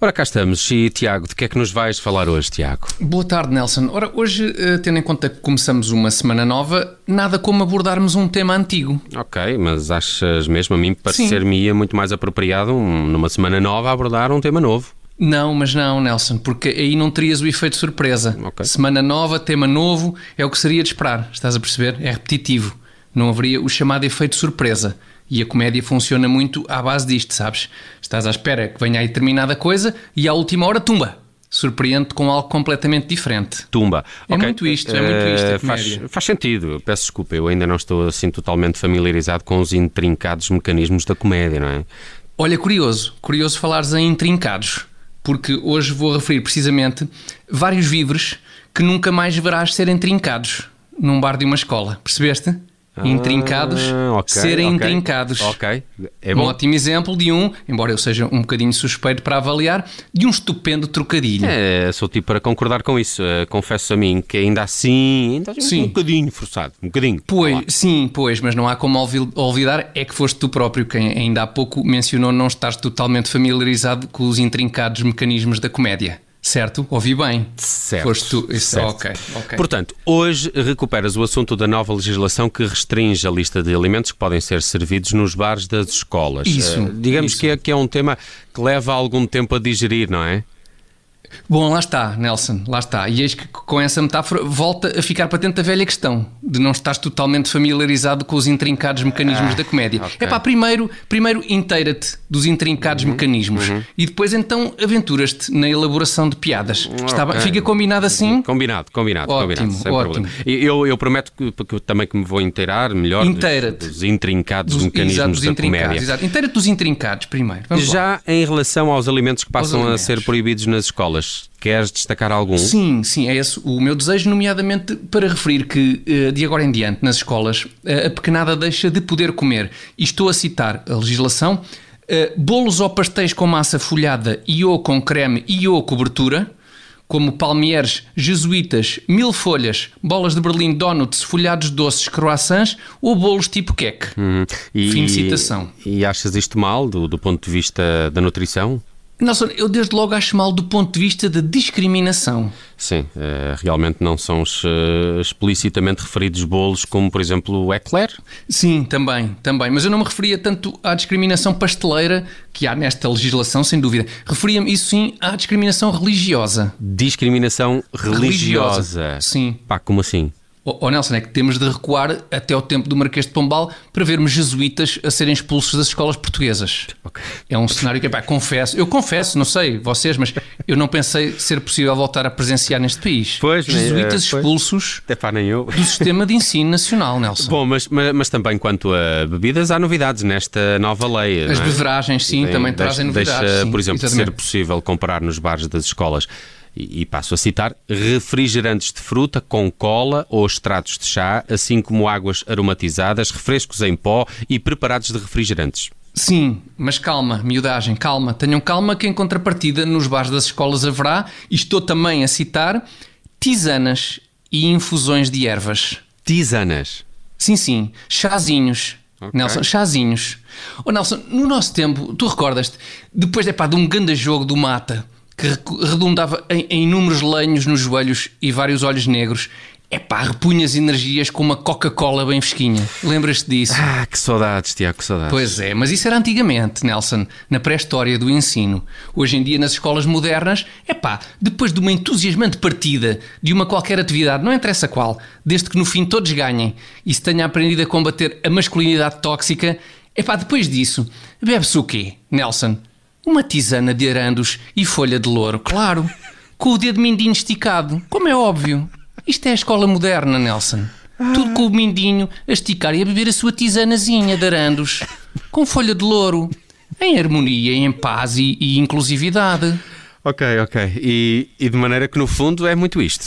Ora, cá estamos. E Tiago, de que é que nos vais falar hoje, Tiago? Boa tarde, Nelson. Ora, hoje, eh, tendo em conta que começamos uma semana nova, nada como abordarmos um tema antigo. Ok, mas achas mesmo a mim parecer-me muito mais apropriado um, numa semana nova abordar um tema novo? Não, mas não, Nelson, porque aí não terias o efeito surpresa. Ok. Semana nova, tema novo, é o que seria de esperar. Estás a perceber? É repetitivo. Não haveria o chamado efeito surpresa. E a comédia funciona muito à base disto, sabes? Estás à espera que venha aí determinada coisa e à última hora, tumba! Surpreende-te com algo completamente diferente. Tumba. É Ok, muito isto, é muito isto, a eh, faz, faz sentido. Peço desculpa, eu ainda não estou assim totalmente familiarizado com os intrincados mecanismos da comédia, não é? Olha, curioso, curioso falares em intrincados, porque hoje vou referir precisamente vários víveres que nunca mais verás serem trincados num bar de uma escola. Percebeste? Intrincados Ah, ok, serem ok. intrincados. Ok, é Um bom. ótimo exemplo de um, embora eu seja um bocadinho suspeito para avaliar, de um estupendo trocadilho. É, sou tipo para concordar com isso. Eh, confesso a mim que ainda assim, ainda assim Sim. um bocadinho forçado. Um bocadinho. Pois, sim, pois, mas não há como olvi- olvidar, é que foste tu próprio quem ainda há pouco mencionou não estás totalmente familiarizado com os intrincados mecanismos da comédia. Certo? Ouvi bem. Certo. Foste tu. Isso, certo. ok, ok. Portanto, hoje recuperas o assunto da nova legislação que restringe a lista de alimentos que podem ser servidos nos bares das escolas. Isso, Eh, digamos isso. Que, é, que é um tema que leva algum tempo a digerir, não é? Bom, lá está, Nelson, lá está. E eis que com essa metáfora volta a ficar patente a velha questão de não estás totalmente familiarizado com os intrincados mecanismos da comédia. ok. É pá, primeiro, primeiro inteira-te dos intrincados mecanismos e depois então aventuras-te na elaboração de piadas. Está Ok. bem? Fica combinado assim? Combinado, combinado, Ótimo, combinado, sem ótimo. problema. Eu, eu prometo que, que também que me vou inteirar melhor dos- dos, intrincados Dos, mecanismos exato, dos da comédia. Exato. Inteira-te dos intrincados primeiro. Vamos lá. Já em relação aos alimentos que passam a ser proibidos nas escolas, queres destacar algum? Sim, sim, é esse o meu desejo, nomeadamente para referir que eh, de agora em diante nas escolas eh, a pequenada deixa de poder comer. E estou a citar a legislação: eh, bolos ou pastéis com massa folhada e ou com creme e ou cobertura. Como palmieres, jesuítas, mil folhas, bolas de berlim, donuts, folhados doces, croissants ou bolos tipo queque. Hum, e, Fim de citação. E achas isto mal do, do ponto de vista da nutrição? Nelson, eu desde logo acho mal do ponto de vista da discriminação. Sim, eh, realmente não são eh, explicitamente referidos bolos como, por exemplo, o eclair. Sim, também, também. Mas eu não me referia tanto à discriminação pasteleira que há nesta legislação, sem dúvida. Referia-me, isso sim, à discriminação religiosa. Discriminação religiosa. Sim. Pá, como assim? Ó ó, Nelson, é que temos de recuar até ao tempo do Marquês de Pombal para vermos jesuítas a serem expulsos das escolas portuguesas. Ok. É um cenário que, pá, confesso, eu confesso, não sei vocês, mas eu não pensei ser possível voltar a presenciar neste país. Pois, jesuítas pois. expulsos do sistema de ensino nacional, Nelson. Bom, mas, mas, mas também quanto a bebidas, há novidades nesta nova lei. As é? beveragens, sim, Tem- também deixa- trazem novidades. Deixa, sim, por exemplo, de ser possível comprar nos bares das escolas. E, e passo a citar: refrigerantes de fruta com cola ou extratos de chá, assim como águas aromatizadas, refrescos em pó e preparados de refrigerantes. Sim, mas calma, miudagem, calma. Tenham calma que em contrapartida nos bares das escolas haverá, e estou também a citar, tisanas e infusões de ervas. Tisanas. Sim, sim, chazinhos. Ok. Nelson, chazinhos. Oh Nelson, no nosso tempo, tu recordas-te, depois epá, de um grande jogo do mata, que redundava em, em inúmeros lenhos nos joelhos e vários olhos negros, epá, repunha as energias com uma Coca-Cola bem fresquinha. Lembras-te disso? Ah, que saudades, Tiago, que saudades. Pois é, mas isso era antigamente, Nelson, na pré-história do ensino. Hoje em dia, nas escolas modernas, é pá, depois de uma entusiasmante partida de uma qualquer atividade, não interessa qual, desde que no fim todos ganhem e se tenha aprendido a combater a masculinidade tóxica, é pá, depois disso, bebe-se o quê, Nelson? Uma tisana de arandos e folha de louro, claro, com o dedo mindinho esticado, como é óbvio. Isto é a escola moderna, Nelson. Tudo com o mindinho a esticar e a beber a sua tisanazinha de arandos, com folha de louro, em harmonia, em paz e, e inclusividade. Ok, ok. E, e de maneira que no fundo é muito isto.